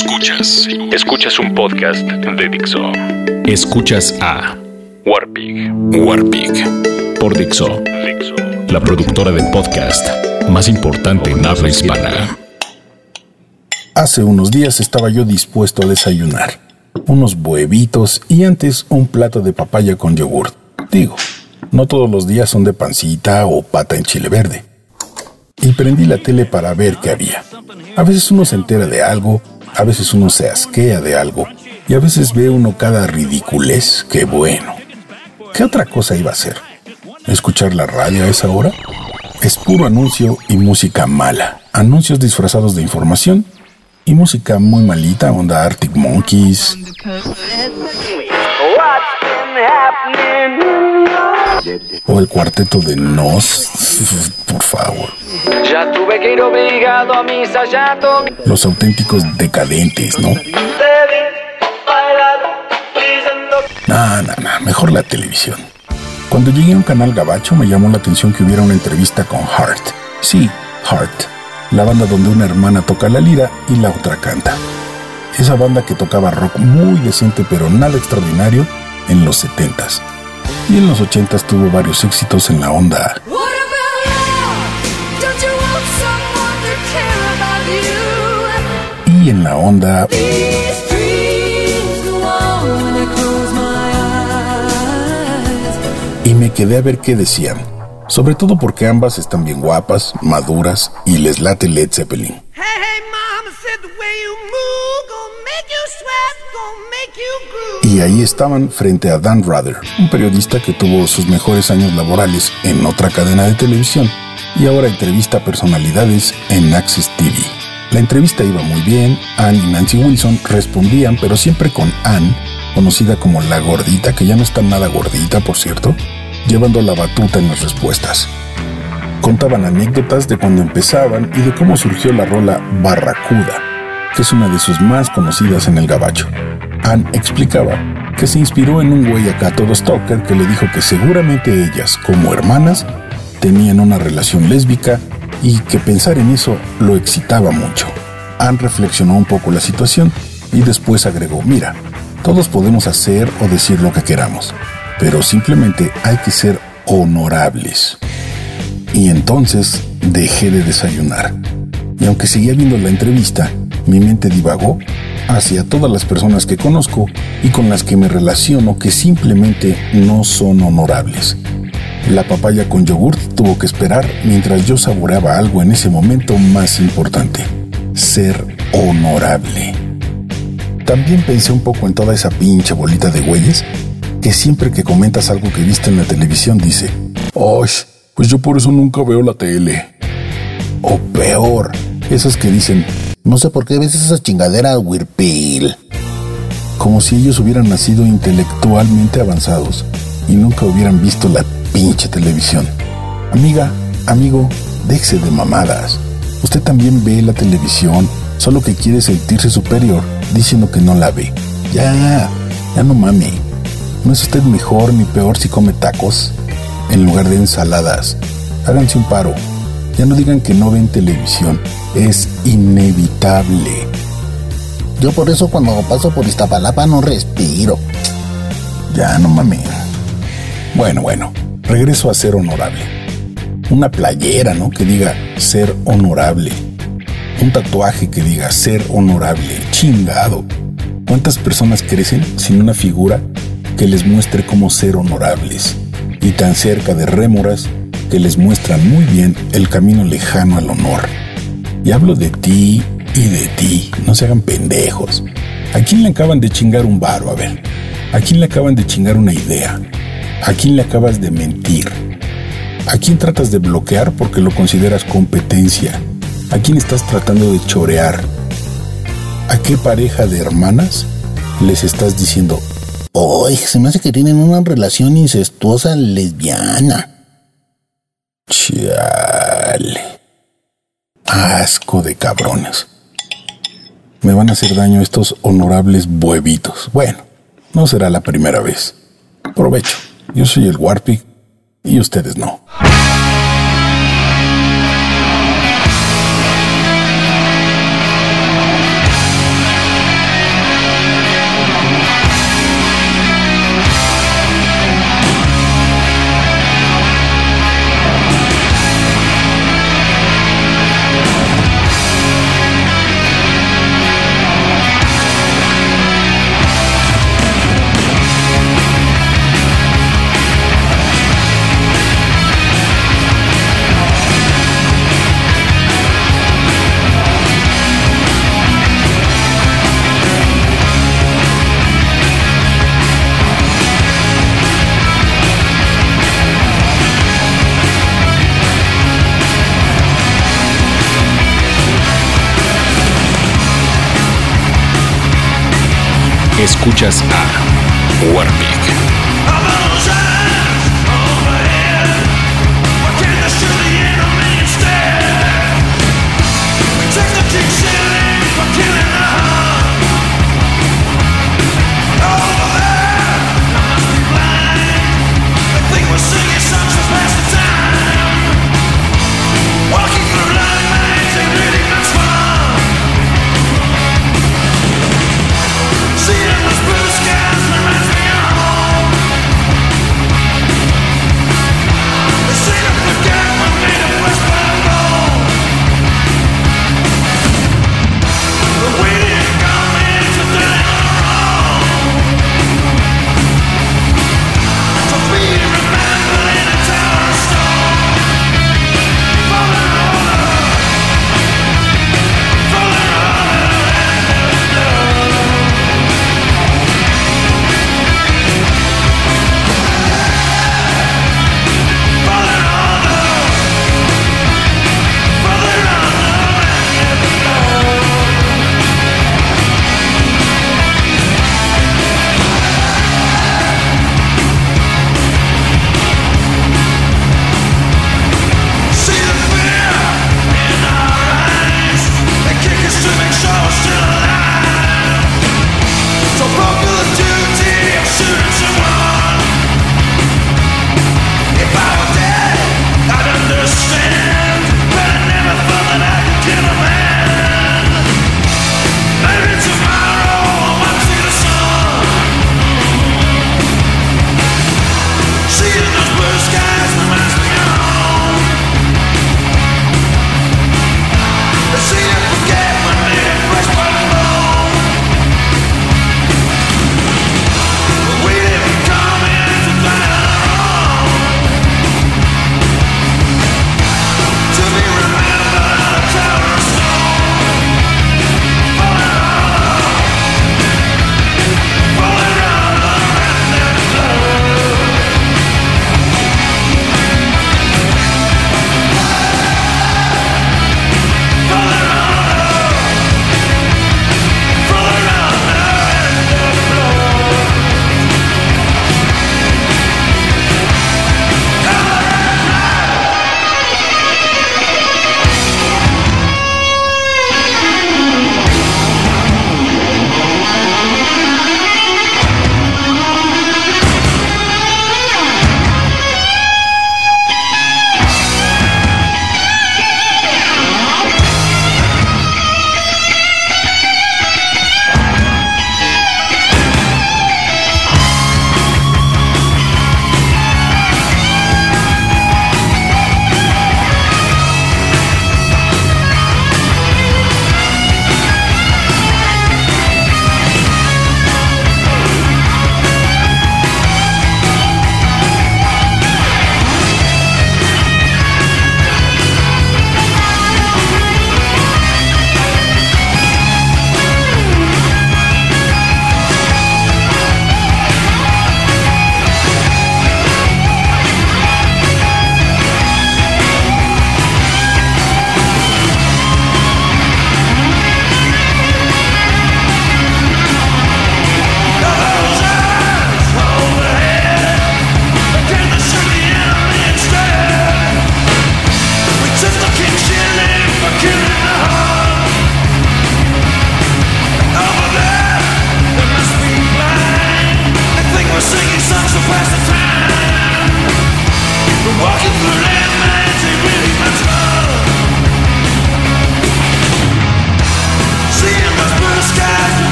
Escuchas. Escuchas un podcast de Dixo. Escuchas a Warpig. Warpig. Por Dixo. Dixo. La productora de podcast más importante en habla hispana. Hace unos días estaba yo dispuesto a desayunar. Unos huevitos y antes un plato de papaya con yogur. Digo, no todos los días son de pancita o pata en chile verde. Y prendí la tele para ver qué había. A veces uno se entera de algo, a veces uno se asquea de algo, y a veces ve uno cada ridiculez, qué bueno. ¿Qué otra cosa iba a hacer? ¿Escuchar la radio a esa hora? Es puro anuncio y música mala. Anuncios disfrazados de información y música muy malita, onda Arctic Monkeys. O el cuarteto de Nos, por favor. Ya tuve que ir obligado a misa, ya Los auténticos decadentes, ¿no? No, no, no, mejor la televisión. Cuando llegué a un canal gabacho me llamó la atención que hubiera una entrevista con Heart. Sí, Heart, la banda donde una hermana toca la lira y la otra canta. Esa banda que tocaba rock muy decente pero nada extraordinario en los 70s. Y en los 80s tuvo varios éxitos en la onda. Y en la onda... Y me quedé a ver qué decían. Sobre todo porque ambas están bien guapas, maduras y les late Led Zeppelin. Y ahí estaban frente a Dan Rather, un periodista que tuvo sus mejores años laborales en otra cadena de televisión y ahora entrevista personalidades en Access TV. La entrevista iba muy bien, Ann y Nancy Wilson respondían, pero siempre con Ann, conocida como la gordita, que ya no está nada gordita, por cierto, llevando la batuta en las respuestas. Contaban anécdotas de cuando empezaban y de cómo surgió la rola Barracuda, que es una de sus más conocidas en el gabacho. Ann explicaba que se inspiró en un güey acá todo stalker que le dijo que seguramente ellas, como hermanas, tenían una relación lésbica y que pensar en eso lo excitaba mucho. Ann reflexionó un poco la situación y después agregó, mira, todos podemos hacer o decir lo que queramos, pero simplemente hay que ser honorables. Y entonces dejé de desayunar. Y aunque seguía viendo la entrevista, mi mente divagó hacia todas las personas que conozco y con las que me relaciono que simplemente no son honorables. La papaya con yogurt tuvo que esperar mientras yo saboreaba algo en ese momento más importante, ser honorable. También pensé un poco en toda esa pinche bolita de güeyes que siempre que comentas algo que viste en la televisión dice, ¡Osh! Pues yo por eso nunca veo la tele. O peor, esos que dicen, no sé por qué ves esa chingadera, Wirpil. Como si ellos hubieran nacido intelectualmente avanzados y nunca hubieran visto la pinche televisión. Amiga, amigo, déjese de mamadas. Usted también ve la televisión, solo que quiere sentirse superior diciendo que no la ve. Ya, ya no mame. ¿No es usted mejor ni peor si come tacos en lugar de ensaladas? Háganse un paro. Ya no digan que no ven televisión. Es inevitable. Yo por eso cuando paso por Iztapalapa no respiro. Ya no mames. Bueno, bueno. Regreso a ser honorable. Una playera, ¿no? Que diga ser honorable. Un tatuaje que diga ser honorable. Chingado. ¿Cuántas personas crecen sin una figura que les muestre cómo ser honorables? Y tan cerca de rémoras que les muestran muy bien el camino lejano al honor. Y hablo de ti y de ti, no se hagan pendejos. ¿A quién le acaban de chingar un varo? A ver, ¿a quién le acaban de chingar una idea? ¿A quién le acabas de mentir? ¿A quién tratas de bloquear porque lo consideras competencia? ¿A quién estás tratando de chorear? ¿A qué pareja de hermanas les estás diciendo, ¡Oye, se me hace que tienen una relación incestuosa lesbiana! Chale. Asco de cabrones. Me van a hacer daño estos honorables huevitos. Bueno, no será la primera vez. Provecho. Yo soy el Warpig y ustedes no. Escuchas a Warpig.